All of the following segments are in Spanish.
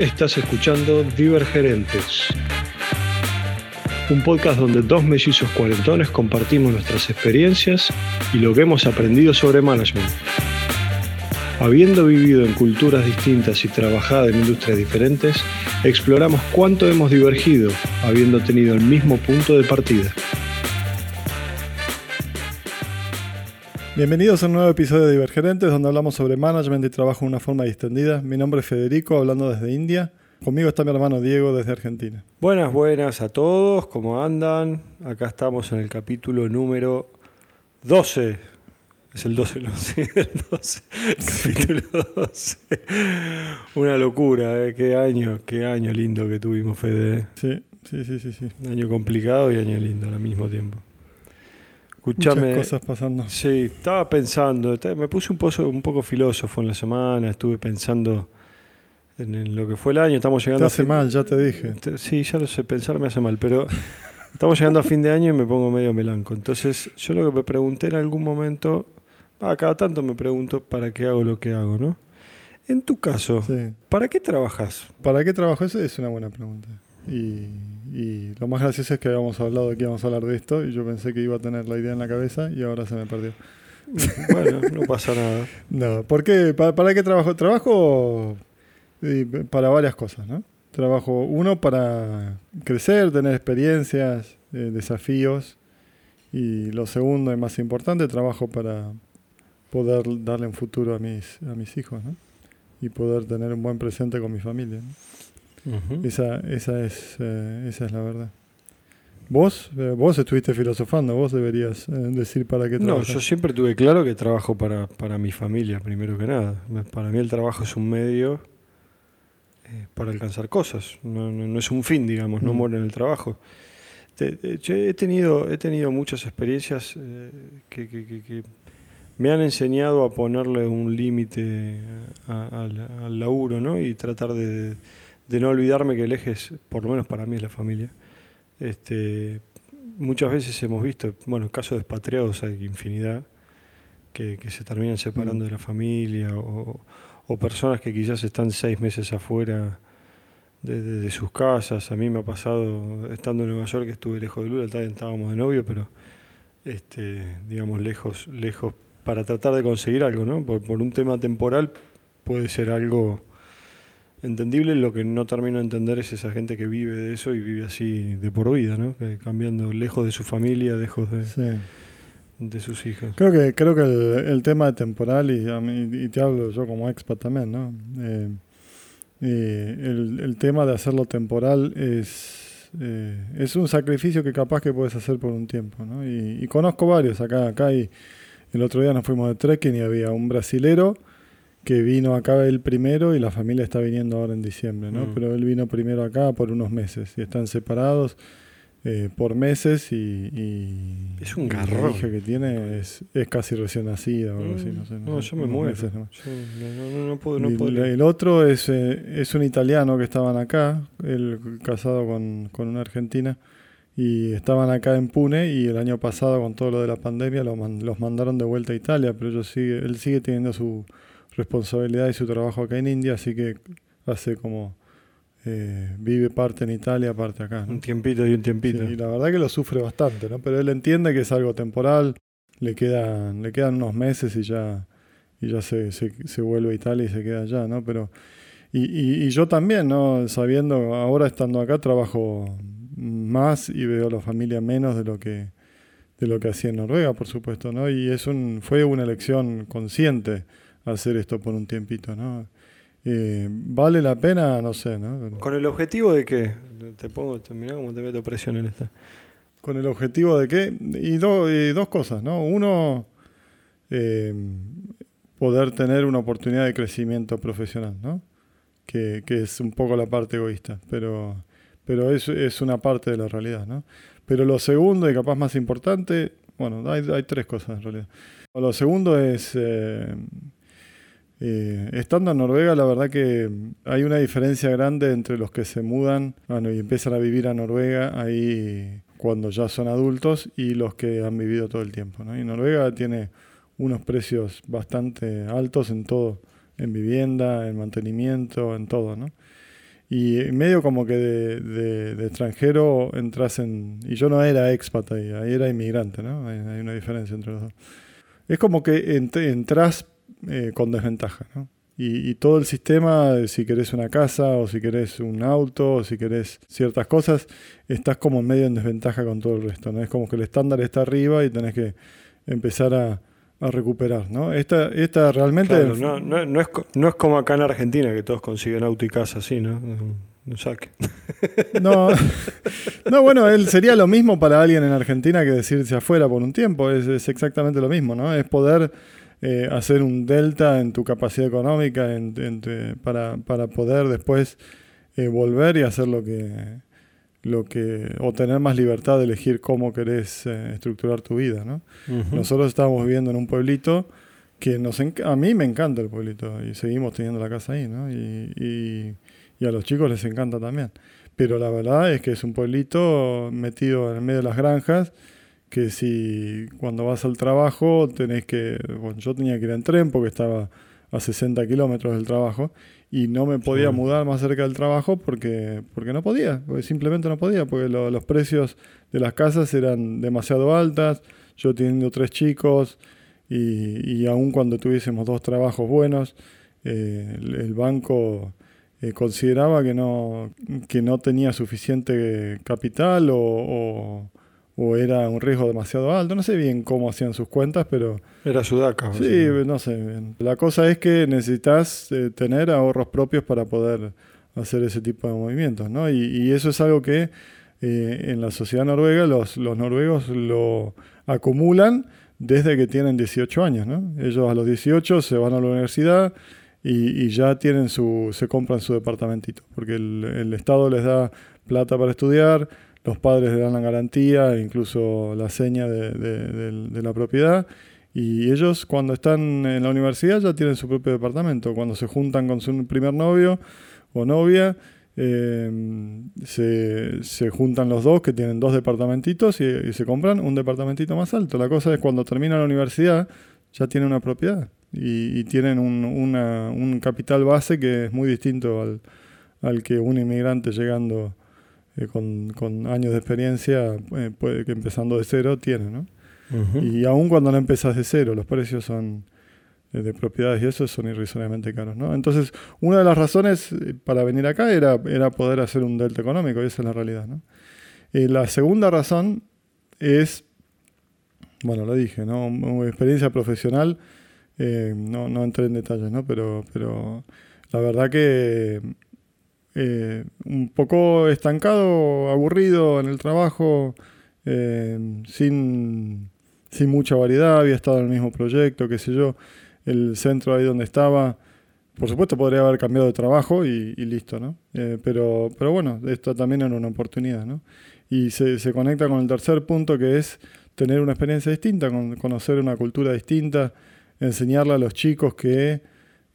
Estás escuchando Divergerentes, un podcast donde dos mellizos cuarentones compartimos nuestras experiencias y lo que hemos aprendido sobre management. Habiendo vivido en culturas distintas y trabajado en industrias diferentes, exploramos cuánto hemos divergido, habiendo tenido el mismo punto de partida. Bienvenidos a un nuevo episodio de Divergerentes, donde hablamos sobre management y trabajo de una forma distendida. Mi nombre es Federico, hablando desde India. Conmigo está mi hermano Diego desde Argentina. Buenas, buenas a todos, ¿cómo andan? Acá estamos en el capítulo número 12. Es el 12, no, sí, el 12. Capítulo 12. Una locura, ¿eh? Qué año, qué año lindo que tuvimos, Fede. Sí, sí, sí, sí. sí. Año complicado y año lindo al mismo tiempo. Escuchame, Muchas cosas pasando. Sí, estaba pensando, me puse un poco, un poco filósofo en la semana, estuve pensando en, lo que fue el año, estamos llegando... Te hace mal, ya te dije. Sí, ya lo sé, pensar me hace mal, pero estamos llegando a fin de año y me pongo medio melanco. Entonces, yo lo que me pregunté en algún momento, a cada tanto me pregunto para qué hago lo que hago, ¿no? En tu caso, ¿para qué trabajas? ¿Para qué trabajo? Esa es una buena pregunta. Y, lo más gracioso es que habíamos hablado de que íbamos a hablar de esto y yo pensé que iba a tener la idea en la cabeza y ahora se me perdió. Bueno, no pasa nada. No, ¿por qué? ¿Para, qué trabajo? Trabajo para varias cosas, ¿no? Trabajo, uno, para crecer, tener experiencias, eh, desafíos. Y lo segundo y más importante, trabajo para poder darle un futuro a mis, a mis hijos, ¿no? Y poder tener un buen presente con mi familia. ¿no? Esa, esa, es, eh, esa es la verdad. Vos, eh, vos estuviste filosofando, vos deberías eh, decir para qué trabajas. No, yo siempre tuve claro que trabajo para, para mi familia, primero que nada. Para mí el trabajo es un medio para alcanzar cosas, no, no, es un fin, digamos, no muero en el trabajo. yo he tenido, he tenido muchas experiencias que, que, que, me han enseñado a ponerle un límite al, al laburo ¿no? y tratar de de no olvidarme que el eje es, por lo menos para mí, es la familia. Este, muchas veces hemos visto, bueno, casos de expatriados hay infinidad, que, se terminan separando mm. de la familia, o, personas que quizás están seis meses afuera de, sus casas. A mí me ha pasado, estando en Nueva York, que estuve lejos de Lula, también estábamos de novio, pero este, digamos, lejos, lejos, para tratar de conseguir algo, ¿no? Por, por un tema temporal puede ser algo entendible. Lo que no termino de entender es esa gente que vive de eso y vive así de por vida, ¿no? cambiando lejos de su familia, lejos de, de sus hijos. Creo que, creo que el, tema de temporal, y, y, te hablo yo como expat también, ¿no? Eh, el, el, tema de hacerlo temporal es, eh, es un sacrificio que capaz que puedes hacer por un tiempo, ¿no? Y, y conozco varios acá, acá y el otro día nos fuimos de trekking y había un brasilero que vino acá el primero y la familia está viniendo ahora en diciembre, ¿no? Mm. Pero él vino primero acá por unos meses y están separados eh, por meses y, Es un garrón. La hija que tiene es, es casi recién nacida o algo así, no sé. No, yo me muero. no, no, puedo, no puedo. El otro es, eh, es un italiano que estaban acá, él casado con, con una argentina y estaban acá en Pune y el año pasado con todo lo de la pandemia los, los mandaron de vuelta a Italia, pero ellos sigue, él sigue teniendo su responsabilidad y su trabajo acá en India, así que hace como eh, vive parte en Italia, parte acá. Un tiempito y un tiempito. y la verdad que lo sufre bastante, ¿no? Pero él entiende que es algo temporal, le quedan, le quedan unos meses y ya, y ya se, se, vuelve a Italia y se queda allá, ¿no? Pero, y, y, y, yo también, ¿no? Sabiendo, ahora estando acá, trabajo más y veo a la familia menos de lo que de lo que hacía en Noruega, por supuesto, ¿no? Y es un, fue una elección consciente hacer esto por un tiempito, ¿no? Eh, ¿Vale la pena? No sé, ¿no? ¿Con el objetivo de qué? Te pongo, mira cómo te meto presión en esta. ¿Con el objetivo de qué? Y, dos cosas, ¿no? Uno, eh, poder tener una oportunidad de crecimiento profesional, ¿no? Que, es un poco la parte egoísta, pero, pero es, es una parte de la realidad, ¿no? Pero lo segundo y capaz más importante, bueno, hay, hay tres cosas en realidad. Lo segundo es... Eh, eh, estando en Noruega, la verdad que hay una diferencia grande entre los que se mudan y empiezan a vivir a Noruega ahí cuando ya son adultos y los que han vivido todo el tiempo. Y Noruega tiene unos precios bastante altos en todo, en vivienda, en mantenimiento, en todo. Y medio como que de, extranjero entras en... Y yo no era expat ahí, era inmigrante, ¿no? Hay, una diferencia entre los dos. Es como que entras eh, con desventaja, ¿no? Y, todo el sistema, si querés una casa o si querés un auto o si querés ciertas cosas, estás como medio en desventaja con todo el resto, ¿no? Es como que el estándar está arriba y tenés que empezar a, recuperar, ¿no? Esta, esta realmente... no, no, es, no es como acá en Argentina que todos consiguen auto y casa así, ¿no? Un saque. No, no, bueno, él sería lo mismo para alguien en Argentina que decirse afuera por un tiempo, es, es exactamente lo mismo, ¿no? Es poder eh, hacer un delta en tu capacidad económica para, para, poder después eh, volver y hacer lo que, lo que, o tener más libertad de elegir cómo querés eh, estructurar tu vida. ¿no? Nosotros estábamos viviendo en un pueblito que nos a mí me encanta el pueblito y seguimos teniendo la casa ahí, ¿no? Y, y, y, a los chicos les encanta también. Pero la verdad es que es un pueblito metido en medio de las granjas que si cuando vas al trabajo tenés que, bueno, yo tenía que ir en tren porque estaba a 60 kilómetros del trabajo y no me podía mudar más cerca del trabajo porque, porque no podía, porque simplemente no podía, porque los precios de las casas eran demasiado altas, yo teniendo tres chicos y, y aun cuando tuviésemos dos trabajos buenos, eh, el, banco eh, consideraba que no, que no tenía suficiente capital o o era un riesgo demasiado alto. No sé bien cómo hacían sus cuentas, pero... Era sudaca. Sí, no sé bien. La cosa es que necesitas eh, tener ahorros propios para poder hacer ese tipo de movimientos, ¿no? Y, eso es algo que eh, en la sociedad noruega los, los noruegos lo acumulan desde que tienen 18 años, ¿no? Ellos a los 18 se van a la universidad y, ya tienen su, se compran su departamentito, porque el, el Estado les da plata para estudiar, los padres le dan la garantía, incluso la seña de, la propiedad. Y ellos cuando están en la universidad ya tienen su propio departamento. Cuando se juntan con su primer novio o novia, eh, se, juntan los dos que tienen dos departamentitos y, se compran un departamentito más alto. La cosa es cuando termina la universidad ya tienen una propiedad y, tienen un, capital base que es muy distinto al, al que un inmigrante llegando con, años de experiencia, eh, puede que empezando de cero, tiene, ¿no? Y aún cuando no empezas de cero, los precios son eh, de propiedades y eso son irrisoriamente caros, ¿no? Entonces, una de las razones eh, para venir acá era, era poder hacer un delta económico, y esa es la realidad, ¿no? la segunda razón es, bueno, lo dije, ¿no? Una experiencia profesional, no, no entré en detalles, ¿no? Pero, pero la verdad que eh, un poco estancado, aburrido en el trabajo, eh, sin, sin, mucha variedad, había estado en el mismo proyecto, qué sé yo, el centro ahí donde estaba. Por supuesto podría haber cambiado de trabajo y, listo, ¿no? Eh, pero, pero bueno, esto también era una oportunidad, ¿no? Y se, se, conecta con el tercer punto que es tener una experiencia distinta, conocer una cultura distinta, enseñarle a los chicos que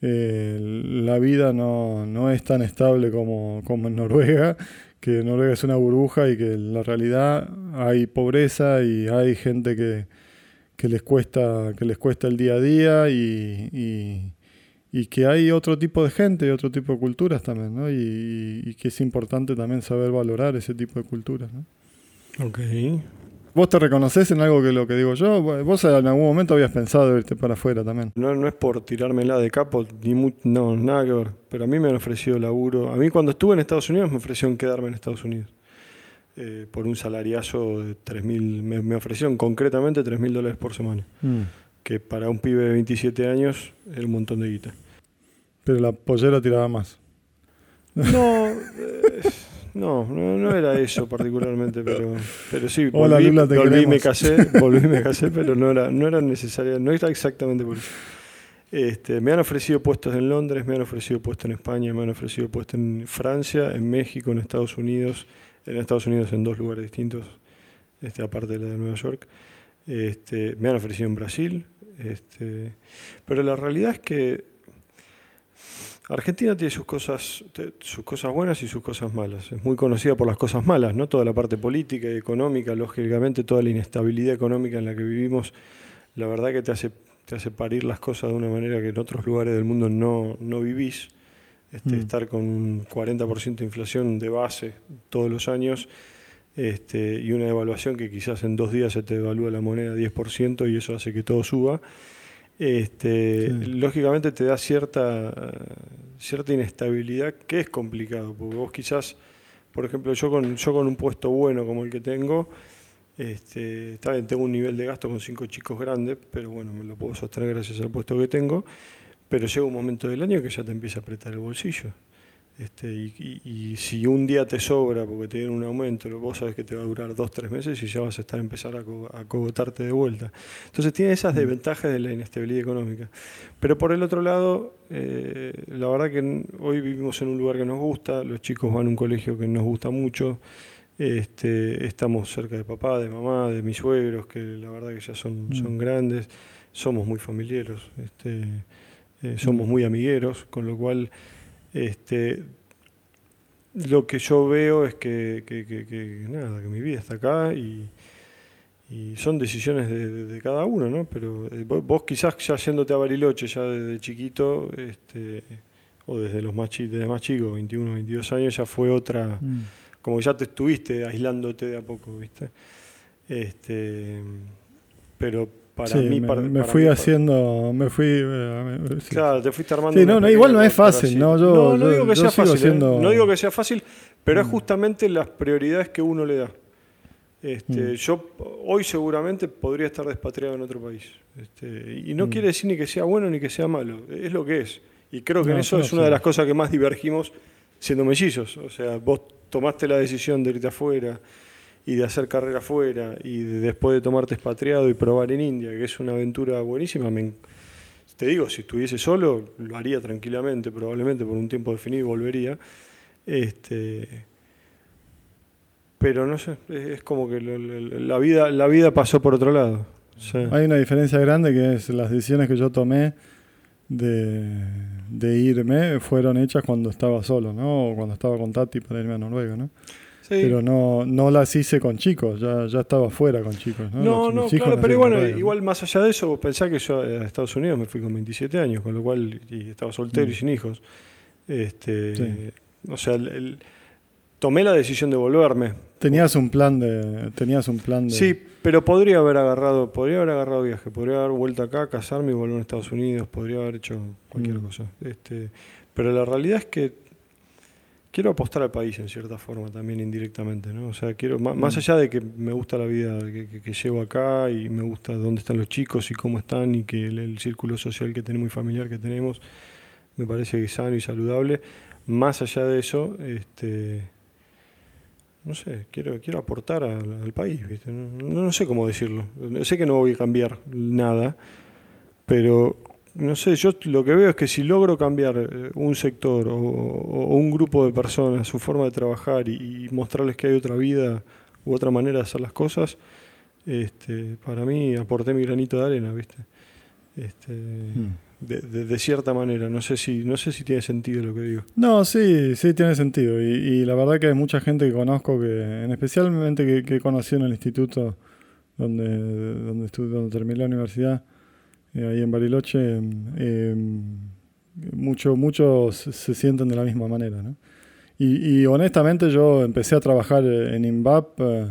eh, la vida no, es tan estable como, en Noruega, que Noruega es una burbuja y que en la realidad hay pobreza y hay gente que, les, cuesta, que les cuesta el día a día y, que hay otro tipo de gente y otro tipo de culturas también, ¿no? Y, que es importante también saber valorar ese tipo de culturas, ¿no? Ok. ¿Vos te reconoces en algo que lo que digo yo? Vos en algún momento habías pensado irte para afuera también. No, no es por tirármela de capo, ni no, nada que ver. Pero a mí me han ofrecido laburo. A mí cuando estuve en Estados Unidos me ofrecieron quedarme en Estados Unidos. Eh, por un salariazo de 3.000, me, me ofrecieron concretamente 3.000 dólares por semana. Mm. Que para un pibe de 27 años es un montón de guita. Pero la pollera tiraba más. No, eh, no, no, era eso particularmente, pero, pero sí, volví, volví y me casé, volví y me casé, pero no era, no era necesario, no era exactamente por eso. Este, me han ofrecido puestos en Londres, me han ofrecido puestos en España, me han ofrecido puestos en Francia, en México, en Estados Unidos, en Estados Unidos en dos lugares distintos, este, aparte de la de Nueva York. Este, me han ofrecido en Brasil, este, pero la realidad es que Argentina tiene sus cosas, sus cosas buenas y sus cosas malas. Es muy conocida por las cosas malas, ¿no? Toda la parte política y económica, lógicamente, toda la inestabilidad económica en la que vivimos, la verdad que te hace, te hace parir las cosas de una manera que en otros lugares del mundo no, no vivís. este, estar con un 40% de inflación de base todos los años este, y una devaluación que quizás en dos días se te devalúa la moneda 10% y eso hace que todo suba, este, lógicamente te da cierta, cierta inestabilidad que es complicado, porque vos quizás, por ejemplo, yo con, yo con un puesto bueno como el que tengo, este, tengo un nivel de gasto con cinco chicos grandes, pero bueno, me lo puedo sostener gracias al puesto que tengo, pero llega un momento del año que ya te empieza a apretar el bolsillo. Este, y, si un día te sobra porque te dieron un aumento, vos sabes que te va a durar dos, tres meses y ya vas a estar a empezar a, cogotarte de vuelta. Entonces tiene esas mm. desventajas de la inestabilidad económica. Pero por el otro lado, eh, la verdad que hoy vivimos en un lugar que nos gusta, los chicos van a un colegio que nos gusta mucho, este, estamos cerca de papá, de mamá, de mis suegros, que la verdad que ya son, mm. son grandes, somos muy familiares, este, eh, somos mm. muy amigueros, con lo cual este, lo que yo veo es que, nada, que mi vida está acá y, son decisiones de, cada uno, ¿no? Pero eh, vos, quizás ya yéndote a Bariloche ya desde chiquito, este, o desde los más, desde más chicos, 21, 22 años, ya fue otra, mm. como ya te estuviste aislándote de a poco, ¿viste? Este, pero para mí, me, fui haciendo, me fui... Eh, claro, te fuiste armando... Sí, no, igual no es fácil, ¿no? Yo, no, digo que sea fácil, ¿eh? no digo que sea fácil, pero es justamente las prioridades que uno le da. Este, mm. Yo hoy seguramente podría estar despatriado en otro país. Este, y no mm. quiere decir ni que sea bueno ni que sea malo, es lo que es. Y creo que en eso es una de las cosas que más divergimos siendo mellizos. O sea, vos tomaste la decisión de irte afuera, y de hacer carrera afuera y después de tomarte expatriado y probar en India, que es una aventura buenísima, te digo, si estuviese solo, lo haría tranquilamente, probablemente por un tiempo definido volvería. Este, pero no sé, es como que la, vida, la vida pasó por otro lado. Hay una diferencia grande que es las decisiones que yo tomé de, de irme fueron hechas cuando estaba solo, ¿no? O cuando estaba con Tati para irme a Noruega, ¿no? Pero no, no las hice con chicos, ya, ya estaba fuera con chicos. No, no, claro, pero bueno, igual más allá de eso, pensá que yo a Estados Unidos me fui con 27 años, con lo cual y estaba soltero y mm. sin hijos. Este, O sea, tomé la decisión de volverme. Tenías un plan de, tenías un plan de. Sí, pero podría haber agarrado, podría haber agarrado viaje, podría haber vuelto acá, casarme y volver a Estados Unidos, podría haber hecho cualquier mm. cosa. Este, pero la realidad es que quiero apostar al país en cierta forma también indirectamente, ¿no? O sea, quiero más, mm. allá de que me gusta la vida que, llevo acá y me gusta dónde están los chicos y cómo están y que el, círculo social que tenemos y familiar que tenemos me parece que es sano y saludable. Más allá de eso, este, no sé, quiero, quiero aportar al, país, ¿viste? No, no sé cómo decirlo. Sé que no voy a cambiar nada, pero no sé, yo lo que veo es que si logro cambiar eh, un sector o, un grupo de personas, su forma de trabajar y, mostrarles que hay otra vida u otra manera de hacer las cosas, este, para mí aporté mi granito de arena, ¿viste? Este, hmm. de, cierta manera, no sé si no sé si tiene sentido lo que digo. No, sí, sí tiene sentido y, la verdad que hay mucha gente que conozco que, en especialmente que, que conocí en el instituto donde donde, donde terminé la universidad eh, ahí en Bariloche, em, muchos se sienten de la misma manera. ¿no? Y, honestamente yo empecé a trabajar en INVAP eh,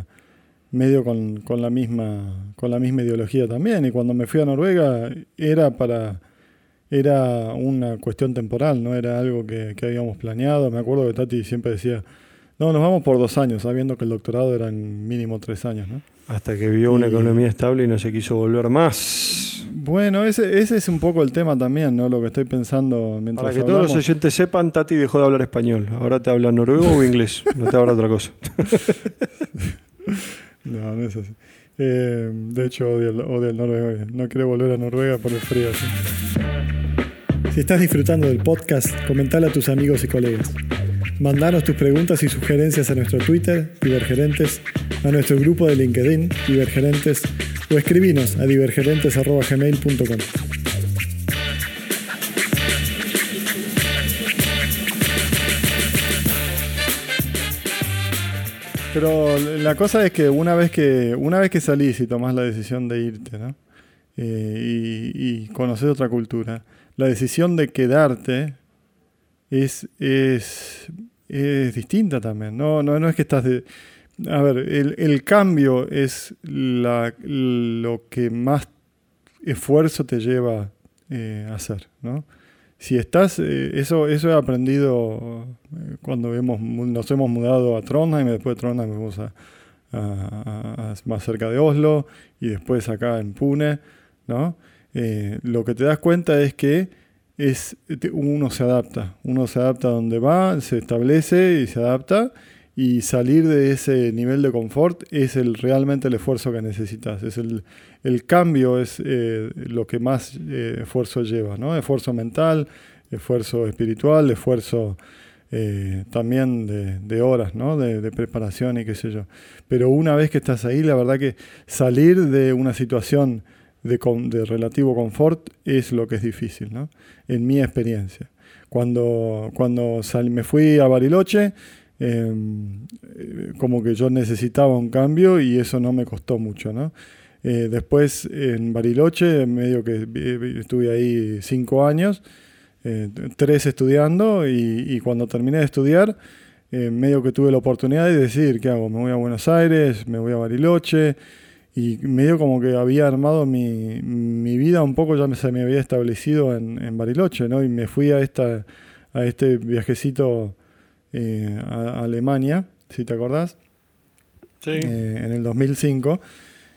medio con, con, la misma, con la misma ideología también. Y cuando me fui a Noruega era para era una cuestión temporal, no era algo que, que habíamos planeado. Me acuerdo que Tati siempre decía, no, nos vamos por dos años, sabiendo que el doctorado era en mínimo tres años. ¿no? Hasta que vio una economía estable y no se quiso volver más. Bueno, ese, ese es un poco el tema también, ¿no? Lo que estoy pensando mientras Para que todos los oyentes sepan, Tati dejó de hablar español. Ahora te habla noruego o inglés, no te habla otra cosa. no, no es así. Eh, de hecho, odio el, odio el noruego. No quiero volver a Noruega por el frío. Si estás disfrutando del podcast, comentale a tus amigos y colegas. Mandanos tus preguntas y sugerencias a nuestro Twitter, Divergerentes, a nuestro grupo de LinkedIn, Divergerentes, o escribinos a divergerentes.gmail.com. Pero la cosa es que una vez que, una vez que salís y tomás la decisión de irte, ¿no? Eh, y, y conoces otra cultura, la decisión de quedarte es, es, es distinta también. No, no, no es que estás de... A ver, el, el cambio es la, lo que más esfuerzo te lleva eh, a hacer, ¿no? Si estás, eh, eso, eso he aprendido eh, cuando hemos, nos hemos mudado a Trondheim y después de Trondheim fuimos a, a- a- más cerca de Oslo y después acá en Pune, ¿no? Eh, lo que te das cuenta es que es, uno se adapta, uno se adapta a donde va, se establece y se adapta y salir de ese nivel de confort es el, realmente el esfuerzo que necesitas, es el, el cambio es eh, lo que más eh, esfuerzo lleva, ¿no? Esfuerzo mental, esfuerzo espiritual, esfuerzo eh, también de, de horas, ¿no? De, de preparación y qué sé yo. Pero una vez que estás ahí, la verdad que salir de una situación de, de relativo confort es lo que es difícil, ¿no? En mi experiencia. Cuando, cuando sal- me fui a Bariloche, eh, eh, como que yo necesitaba un cambio y eso no me costó mucho, ¿no? Eh, después en Bariloche, medio que estuve ahí cinco años, eh, tres estudiando y, y cuando terminé de estudiar, eh, medio que tuve la oportunidad de decidir qué hago, me voy a Buenos Aires, me voy a Bariloche y medio como que había armado mi, mi vida un poco, ya se me había establecido en, en Bariloche, ¿no? Y me fui a, esta, a este viajecito eh, a, Alemania, si te acordás Sí. eh, en el 2005.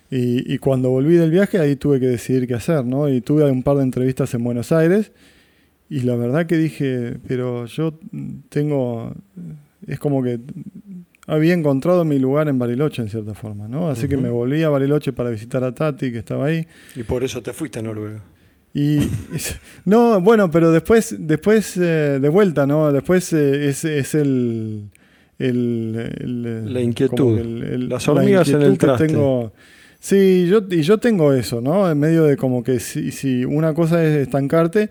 Y, y cuando volví del viaje, ahí tuve que decidir qué hacer, ¿no? Y tuve un par de entrevistas en Buenos Aires. Y la verdad que dije, pero yo tengo. Es como que había encontrado mi lugar en Bariloche, en cierta forma, ¿no? Así que Ujú. me volví a Bariloche para visitar a Tati, que estaba ahí. Y por eso te fuiste a Noruega. Y no, bueno, pero después, después eh, de vuelta, ¿no? Después eh, es, es el, el- el- La inquietud. el- Las la hormigas en el que traste. tengo. Sí, yo, y yo tengo eso, ¿no? En medio de como que si, si una cosa es estancarte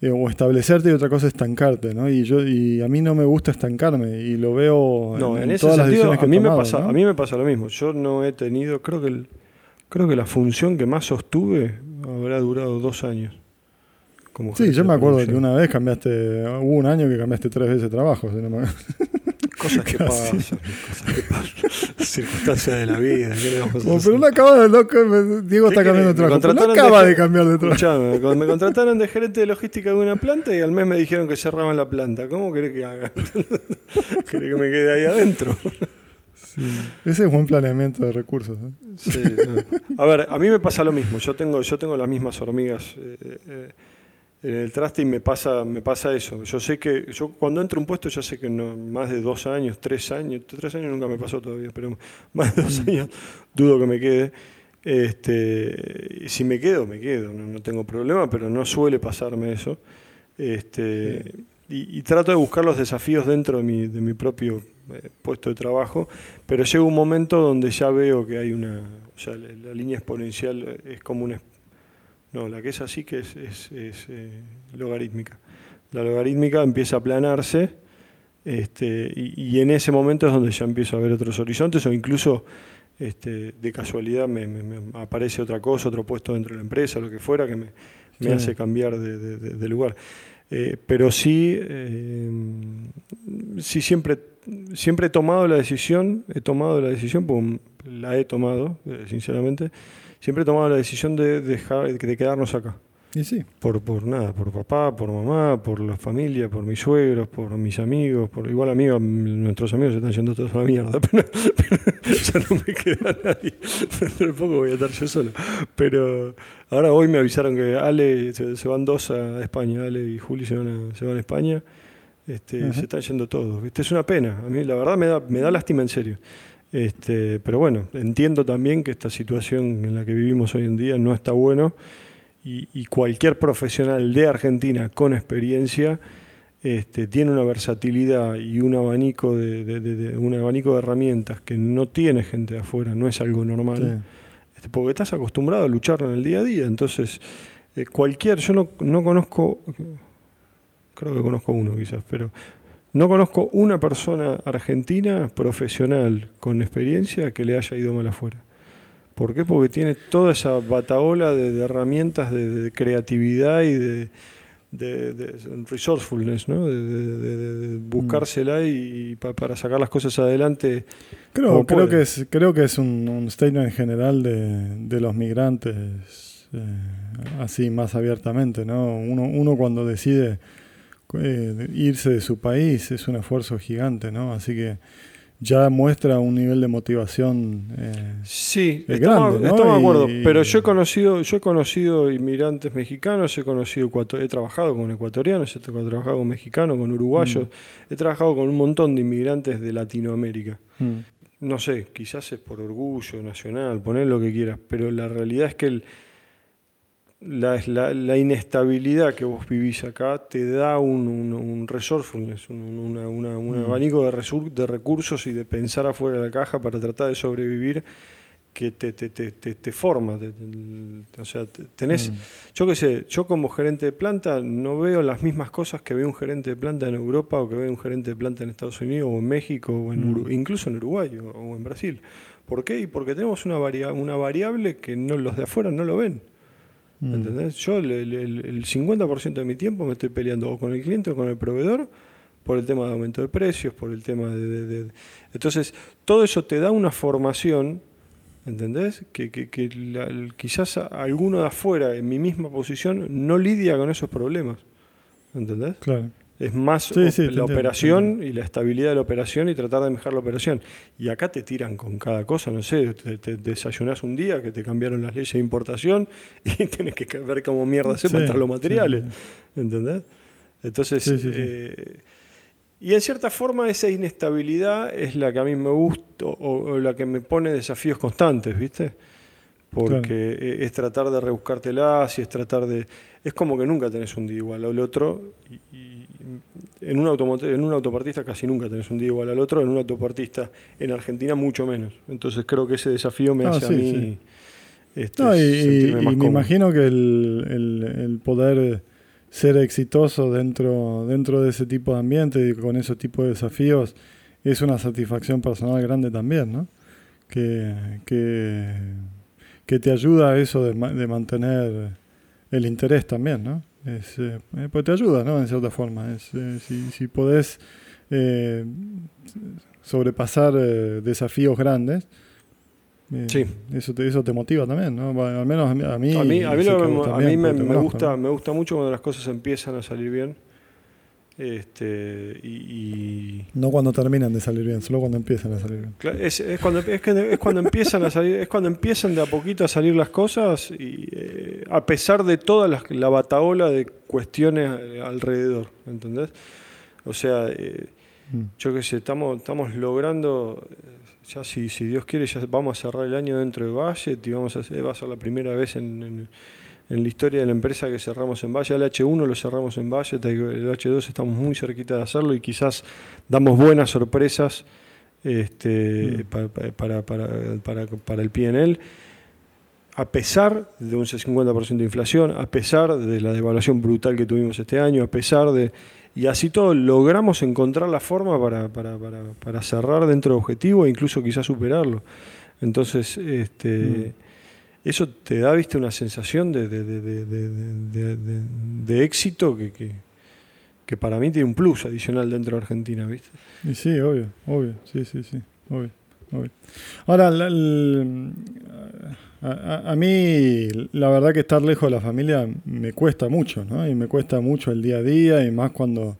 eh, o establecerte y otra cosa es estancarte, ¿no? Y yo y a mí no me gusta estancarme y lo veo No, en, ese todas las sentido decisiones que a he mí, me pasa, ¿no? a mí me pasa lo mismo. Yo no he tenido, creo que el- creo que la función que más sostuve habrá durado dos años. Como Sí, yo de me acuerdo que producción. una vez cambiaste, hubo un año que cambiaste tres veces de trabajo. si no me- Cosas que pasan, cosas que pasan. Circunstancias de la vida. ¿qué le vamos a Oh, hacer? pero no acaba de Diego ¿Qué está cambiando de trabajo. No de acaba de, cambiar de trabajo. Me contrataron de gerente de logística de una planta y al mes me dijeron que cerraban la planta. ¿Cómo querés que haga? ¿Querés que me quede ahí adentro? Ese es buen planeamiento de recursos. ¿eh? Sí, no. A ver, a mí me pasa lo mismo. Yo tengo, yo tengo las mismas hormigas eh, eh, en el traste y me pasa, me pasa eso. Yo sé que, yo cuando entro a un puesto ya sé que no, más de dos años, tres años, tres años nunca me pasó todavía, pero más de dos años dudo que me quede. Este, si me quedo, me quedo, no, no tengo problema, pero no suele pasarme eso. Este, y, y trato de buscar los desafíos dentro de mi, de mi propio eh, puesto de trabajo, pero llega un momento donde ya veo que hay una, o sea, la, la línea exponencial es como una, no, la que es así que es, es- es, eh, logarítmica. La logarítmica empieza a aplanarse este, y, y en ese momento es donde ya empiezo a ver otros horizontes o incluso este, de casualidad me, me- me aparece otra cosa, otro puesto dentro de la empresa, lo que fuera, que me, me Sí. hace cambiar de, de- de- de lugar. Eh, pero sí, eh, sí siempre, siempre he tomado la decisión, he tomado la decisión, pues la he tomado, eh, sinceramente, siempre he tomado la decisión de dejar, de quedarnos acá. Y sí. Por, por nada, por papá, por mamá, por la familia, por mis suegros, por mis amigos, por igual amigos, nuestros amigos se están yendo todos a la mierda, pero, pero ya no me queda nadie. Dentro de poco voy a estar yo solo. Pero ahora hoy me avisaron que Ale se, se van dos a España, Ale y Juli se van a, se van a España. Este, se están yendo todos. ¿viste? Es una pena. A mí la verdad me da, me da lástima en serio. Este, pero bueno, entiendo también que esta situación en la que vivimos hoy en día no está bueno y, y cualquier profesional de Argentina con experiencia este, tiene una versatilidad y un abanico de, de- de- de- un abanico de herramientas que no tiene gente de afuera, no es algo normal. sí. Este, porque estás acostumbrado a luchar en el día a día. Entonces, eh, cualquier, yo no, no conozco, creo que conozco uno quizás, pero no conozco una persona argentina profesional con experiencia que le haya ido mal afuera. ¿Por qué? Porque tiene toda esa bataola de, de herramientas de, de creatividad y de, de, resourcefulness, ¿no? de, buscársela y, para sacar las cosas adelante. Creo, creo, que, es, creo que es un, un statement general de, los migrantes, eh, así más abiertamente. ¿no? Uno, uno cuando decide eh, irse de su país es un esfuerzo gigante, ¿no? así que ya muestra un nivel de motivación. Eh, sí, estamos, de acuerdo. Pero yo he conocido, yo he conocido inmigrantes mexicanos, he conocido he trabajado con ecuatorianos, he trabajado con mexicanos, con uruguayos, mm. he trabajado con un montón de inmigrantes de Latinoamérica. Mm. No sé, quizás es por orgullo nacional, poner lo que quieras, pero la realidad es que el, la, inestabilidad que vos vivís acá te da un, un, resourcefulness, un, mm. abanico de, de, recursos y de pensar afuera de la caja para tratar de sobrevivir que te, te, te, te forma. o sea, tenés, mm. yo qué sé, yo como gerente de planta no veo las mismas cosas que ve un gerente de planta en Europa o que ve un gerente de planta en Estados Unidos o en México o en mm. incluso en Uruguay o, en Brasil. ¿Por qué? Y porque tenemos una, una variable que no, los de afuera no lo ven. Mm. ¿Entendés? Yo el, 50% de mi tiempo me estoy peleando o con el cliente o con el proveedor por el tema de aumento de precios, por el tema de... Entonces, todo eso te da una formación, ¿entendés? Que, que, quizás alguno de afuera, en mi misma posición, no lidia con esos problemas, ¿entendés? Claro. Es más la operación y la estabilidad de la operación y tratar de mejorar la operación. Y acá te tiran con cada cosa, no sé, te, desayunás un día que te cambiaron las leyes de importación y tienes que ver cómo mierda se para los materiales. ¿Entendés? Entonces, eh, y en cierta forma esa inestabilidad es la que a mí me gusta o, la que me pone desafíos constantes, ¿viste? Porque e, es tratar de rebuscártelas y es tratar de... Es como que nunca tenés un día igual al otro y en un, en un autopartista casi nunca tenés un día igual al otro, en un autopartista en Argentina mucho menos. Entonces creo que ese desafío me ah, hace a mí... Este, y, me imagino que el, poder ser exitoso dentro, dentro de ese tipo de ambiente y con ese tipo de desafíos es una satisfacción personal grande también, ¿no? Que, que, te ayuda a eso de, de mantener el interés también, ¿no? Es, eh, eh, pues te ayuda, ¿no? En cierta forma. Es, eh, si, si, podés sobrepasar desafíos grandes, sí. eso, te, eso te motiva también, ¿no? Al menos a mí. A mí, a mí, a mí, me, me, gusta, me gusta mucho cuando las cosas empiezan a salir bien. Este, y, No cuando terminan de salir bien, solo cuando empiezan a salir bien. Es, cuando, es, que, es cuando empiezan a salir, es cuando empiezan de a poquito a salir las cosas y eh, a pesar de toda la, la, bataola de cuestiones alrededor, ¿entendés? O sea, eh, mm. yo qué sé, estamos, estamos logrando, ya si, si Dios quiere, ya vamos a cerrar el año dentro de Valle y vamos a va a ser la primera vez en en la historia de la empresa que cerramos en Valle. El H1 lo cerramos en Valle, el H2 estamos muy cerquita de hacerlo y quizás damos buenas sorpresas este, mm. para, para, el PNL. A pesar de un 50% de inflación, a pesar de la devaluación brutal que tuvimos este año, a pesar de... Y así todo, logramos encontrar la forma para, cerrar dentro del objetivo e incluso quizás superarlo. Entonces, este, mm eso te da, viste, una sensación de, de, éxito que, que, para mí tiene un plus adicional dentro de Argentina, viste. Y sí, obvio, obvio, sí, sí, sí, obvio. obvio. Ahora, a, mí la verdad que estar lejos de la familia me cuesta mucho, ¿no? Y me cuesta mucho el día a día y más cuando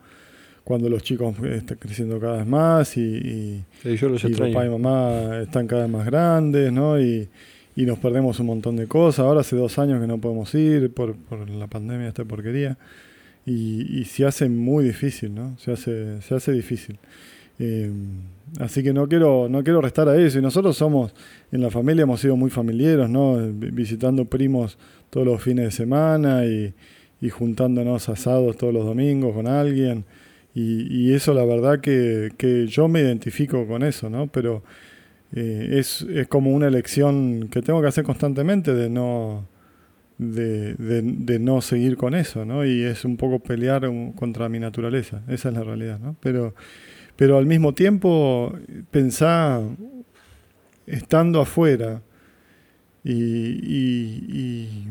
cuando los chicos están creciendo cada vez más y, y, yo los y papá y mamá están cada vez más grandes, ¿no? Y, y nos perdemos un montón de cosas. Ahora hace dos años que no podemos ir por, por la pandemia, esta porquería. Y, y, se hace muy difícil, ¿no? Se hace, se hace difícil. Eh, así que no quiero, no quiero restar a eso. Y nosotros somos, en la familia hemos sido muy familiares, ¿no? Visitando primos todos los fines de semana y, y juntándonos asados todos los domingos con alguien. Y, y eso la verdad que, que yo me identifico con eso, ¿no? Pero eh, es, es, como una elección que tengo que hacer constantemente de no, de, de, no seguir con eso, ¿no? Y es un poco pelear contra mi naturaleza, esa es la realidad, ¿no? Pero, pero al mismo tiempo pensar, estando afuera y, y,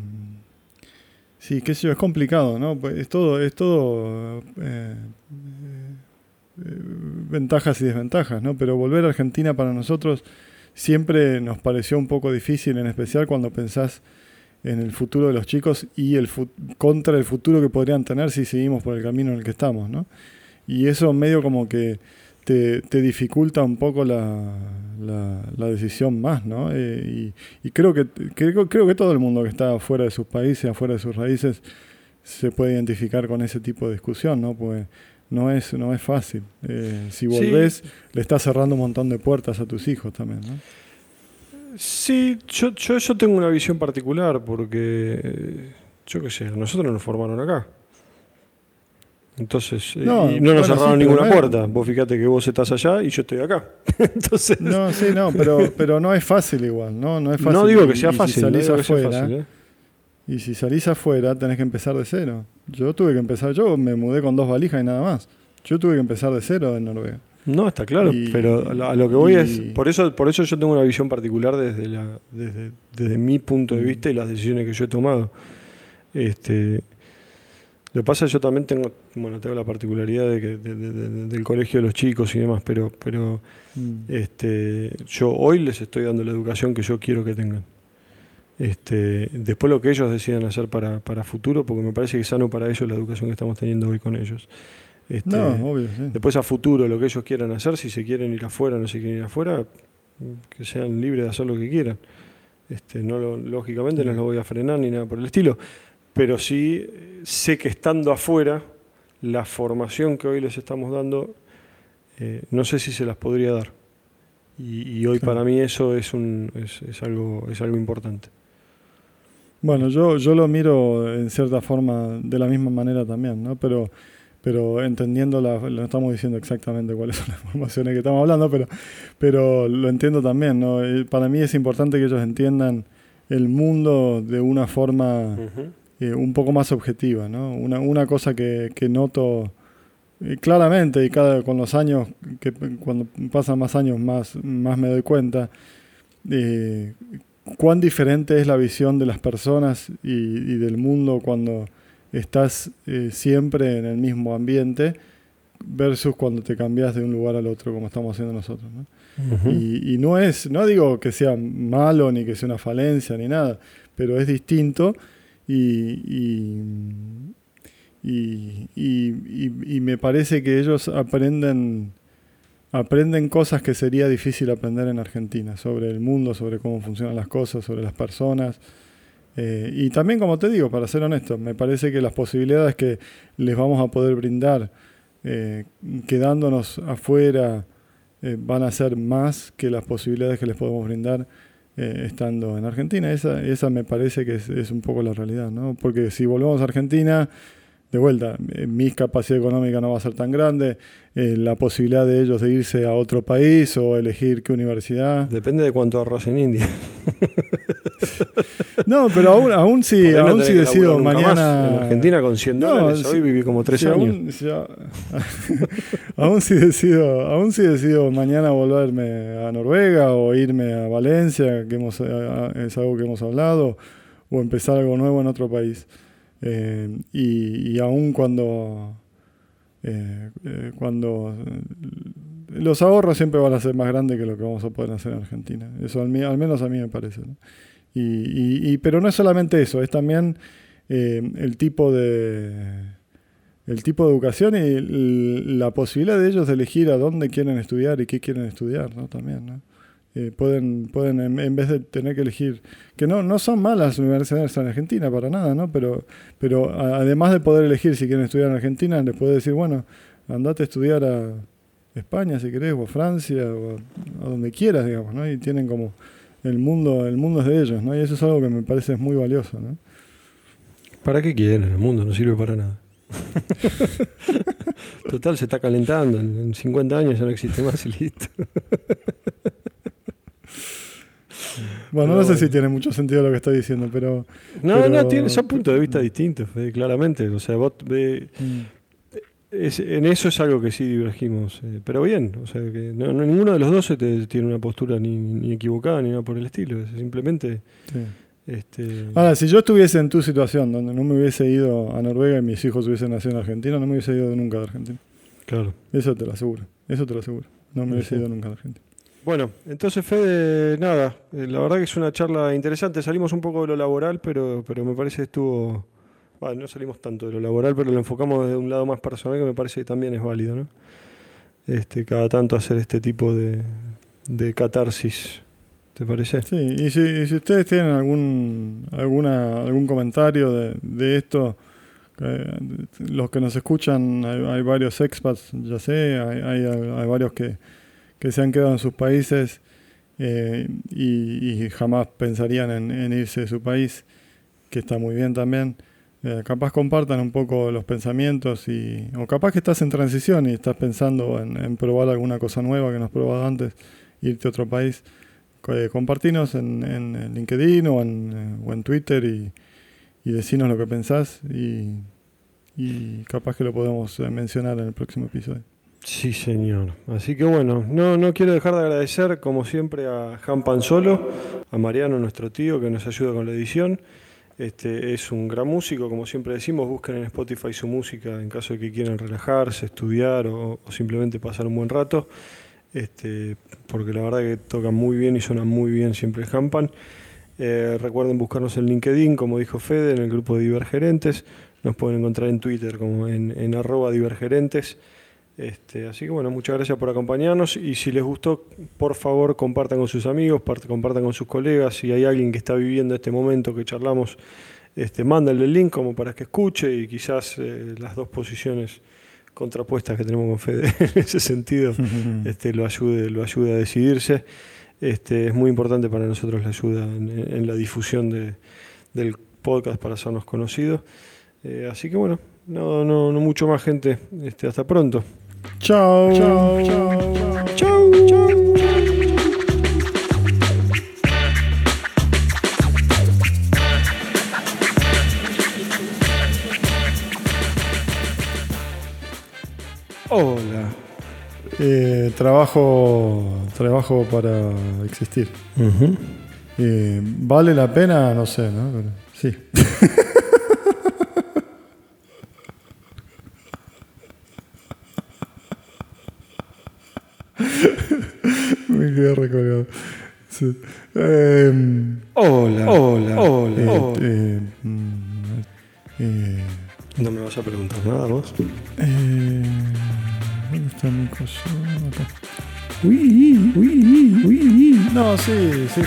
Sí, qué sé yo, es complicado, ¿no? Pues es todo, es todo eh, eh, ventajas y desventajas, ¿no? Pero volver a Argentina para nosotros siempre nos pareció un poco difícil, en especial cuando pensás en el futuro de los chicos y el contra el futuro que podrían tener si seguimos por el camino en el que estamos, ¿no? Y eso medio como que te, dificulta un poco la, la, decisión más, ¿no? Eh, y, creo, que, creo, creo que todo el mundo que está fuera de sus países, afuera de sus raíces, se puede identificar con ese tipo de discusión, ¿no? Pues no es, no es fácil. Eh, si volvés, le estás cerrando un montón de puertas a tus hijos también, ¿no? Sí, yo, yo, yo tengo una visión particular porque, eh, yo qué sé, nosotros nos formaron acá. Entonces, no, y no nos cerraron ninguna puerta. Vos fíjate que vos estás allá y yo estoy acá. Entonces... No, sí, no, pero, pero no es fácil igual, ¿no? No, es fácil. no digo que sea fácil. Si salís afuera, ¿eh? Y si salís afuera, tenés que empezar de cero. Yo tuve que empezar, yo me mudé con dos valijas y nada más. Yo tuve que empezar de cero en Noruega. No, está claro, pero a lo que voy es, por eso, por eso yo tengo una visión particular desde, la, desde, desde mi punto de mm. vista y las decisiones que yo he tomado. Este, lo que pasa es que yo también tengo, bueno, tengo la particularidad de que, del colegio de los chicos y demás, pero, pero mm. este, yo hoy les estoy dando la educación que yo quiero que tengan. Este, después lo que ellos decidan hacer para, para futuro, porque me parece que es sano para ellos la educación que estamos teniendo hoy con ellos. Este, no, obvio, Después a futuro lo que ellos quieran hacer, si se quieren ir afuera, no se quieren ir afuera, que sean libres de hacer lo que quieran. Este, no lógicamente no los voy a frenar ni nada por el estilo pero sí sé que estando afuera, la formación que hoy les estamos dando, eh, no sé si se las podría dar. Y, hoy para mí eso es, un, es, algo, es algo importante. Bueno, yo, yo lo miro en cierta forma de la misma manera también, ¿no? Pero, pero entendiendo, la, no estamos diciendo exactamente cuáles son las formaciones que estamos hablando, pero, pero lo entiendo también, ¿no? Eh, para mí es importante que ellos entiendan el mundo de una forma... Eh, un poco más objetiva. ¿no? Una, una cosa que, que noto eh, claramente y cada, con los años, que cuando pasan más años más, más me doy cuenta, eh, cuán diferente es la visión de las personas y, del mundo cuando estás siempre en el mismo ambiente versus cuando te cambias de un lugar al otro como estamos haciendo nosotros. ¿no? y, y, no es, no digo que sea malo ni que sea una falencia ni nada, pero es distinto y, y, me parece que ellos aprenden, aprenden cosas que sería difícil aprender en Argentina, sobre el mundo, sobre cómo funcionan las cosas, sobre las personas. Eh, y también, como te digo, para ser honesto, me parece que las posibilidades que les vamos a poder brindar eh, quedándonos afuera eh, van a ser más que las posibilidades que les podemos brindar estando en Argentina. Esa, esa me parece que es, es, un poco la realidad, ¿no? Porque si volvemos a Argentina, de vuelta, eh, mi capacidad económica no va a ser tan grande, eh, la posibilidad de ellos de irse a otro país o elegir qué universidad. Depende de cuánto ahorras en India. no, pero aún, aún si, aún si decido mañana. En Argentina con 100 dólares, hoy viví como 3 años. Aún, si, decido, aún si decido mañana volverme a Noruega o irme a Valencia, que hemos, es algo que hemos hablado, o empezar algo nuevo en otro país. Eh, y, y, aún cuando, eh, eh, cuando los ahorros siempre van a ser más grandes que lo que vamos a poder hacer en Argentina. Eso al, menos a mí me parece. Y, pero no es solamente eso, es también el tipo de el tipo de educación y la posibilidad de ellos de elegir a dónde quieren estudiar y qué quieren estudiar, ¿no? También, ¿no? Eh, pueden, pueden en, vez de tener que elegir, que no, no son malas las universidades en Argentina para nada, ¿no? Pero, pero además de poder elegir si quieren estudiar en Argentina, les puede decir, bueno, andate a estudiar a España si querés, o a Francia, o a, donde quieras, digamos, ¿no? Y tienen como el mundo, el mundo es de ellos, ¿no? Y eso es algo que me parece muy valioso, ¿no? ¿Para qué quieren? El mundo no sirve para nada. Total, se está calentando. En 50 años ya no existe más y listo. Bueno, no sé si tiene mucho sentido lo que estoy diciendo, pero. No, no, tiene, son puntos de vista distintos, claramente. O sea, vos mm. en eso es algo que sí divergimos. Eh, pero bien, o sea, que no, ninguno de los dos tiene una postura ni, equivocada ni nada por el estilo. Es simplemente Este, Ahora, si yo estuviese en tu situación, donde no me hubiese ido a Noruega y mis hijos hubiesen nacido en Argentina, no me hubiese ido nunca de Argentina. claro. Eso te lo aseguro. Eso te lo aseguro. No me hubiese ido nunca de Argentina. Bueno, entonces Fede, nada, eh, la verdad que es una charla interesante. Salimos un poco de lo laboral, pero, pero me parece que estuvo. Bueno, no salimos tanto de lo laboral, pero lo enfocamos desde un lado más personal que me parece que también es válido, ¿no? Este, cada tanto hacer este tipo de, de catarsis. ¿Te parece? Sí, y si, y si ustedes tienen algún alguna algún comentario de, de esto, eh, los que nos escuchan, hay, hay varios expats, ya sé, hay, hay, hay varios que, que se han quedado en sus países eh, y, jamás pensarían en, irse de su país, que está muy bien también. Eh, capaz compartan un poco los pensamientos y o capaz que estás en transición y estás pensando en, probar alguna cosa nueva que no has probado antes, irte a otro país eh, compartinos en, en LinkedIn o en, eh, o en Twitter y, y decinos lo que pensás y, y capaz que lo podemos mencionar en el próximo episodio. Sí, señor. Así que bueno, no, no quiero dejar de agradecer, como siempre, a Han Panzolo, a Mariano, nuestro tío, que nos ayuda con la edición. Este, es un gran músico, como siempre decimos, busquen en Spotify su música en caso de que quieran relajarse, estudiar o, simplemente pasar un buen rato. Este, porque la verdad que tocan muy bien y suenan muy bien siempre Hampan. Eh, recuerden buscarnos en LinkedIn, como dijo Fede, en el grupo de Divergerentes. Nos pueden encontrar en Twitter como en, en arroba divergerentes. Este, así que bueno, muchas gracias por acompañarnos y si les gustó, por favor compartan con sus amigos, part- compartan con sus colegas. Si hay alguien que está viviendo este momento que charlamos, este, mándenle el link como para que escuche y quizás eh, las dos posiciones contrapuestas que tenemos con Fede en ese sentido este, lo, ayude, lo ayude a decidirse. Este, es muy importante para nosotros la ayuda en, en la difusión de- del podcast para hacernos conocidos. Eh, así que bueno, no, no, no mucho más gente. Este, hasta pronto. Chao. Chao. Chao. Chau, chau. Hola. Eh, trabajo, trabajo para existir. Eh, ¿Vale la pena? No sé, ¿no? Pero sí. Sí. Em, Hola. Hola. Hola. eh, hola. eh, mm, eh, No me vas a preguntar nada vos. ¿Dónde está mi cosa? Acá. Uy, uy, uy. No, sí, sí.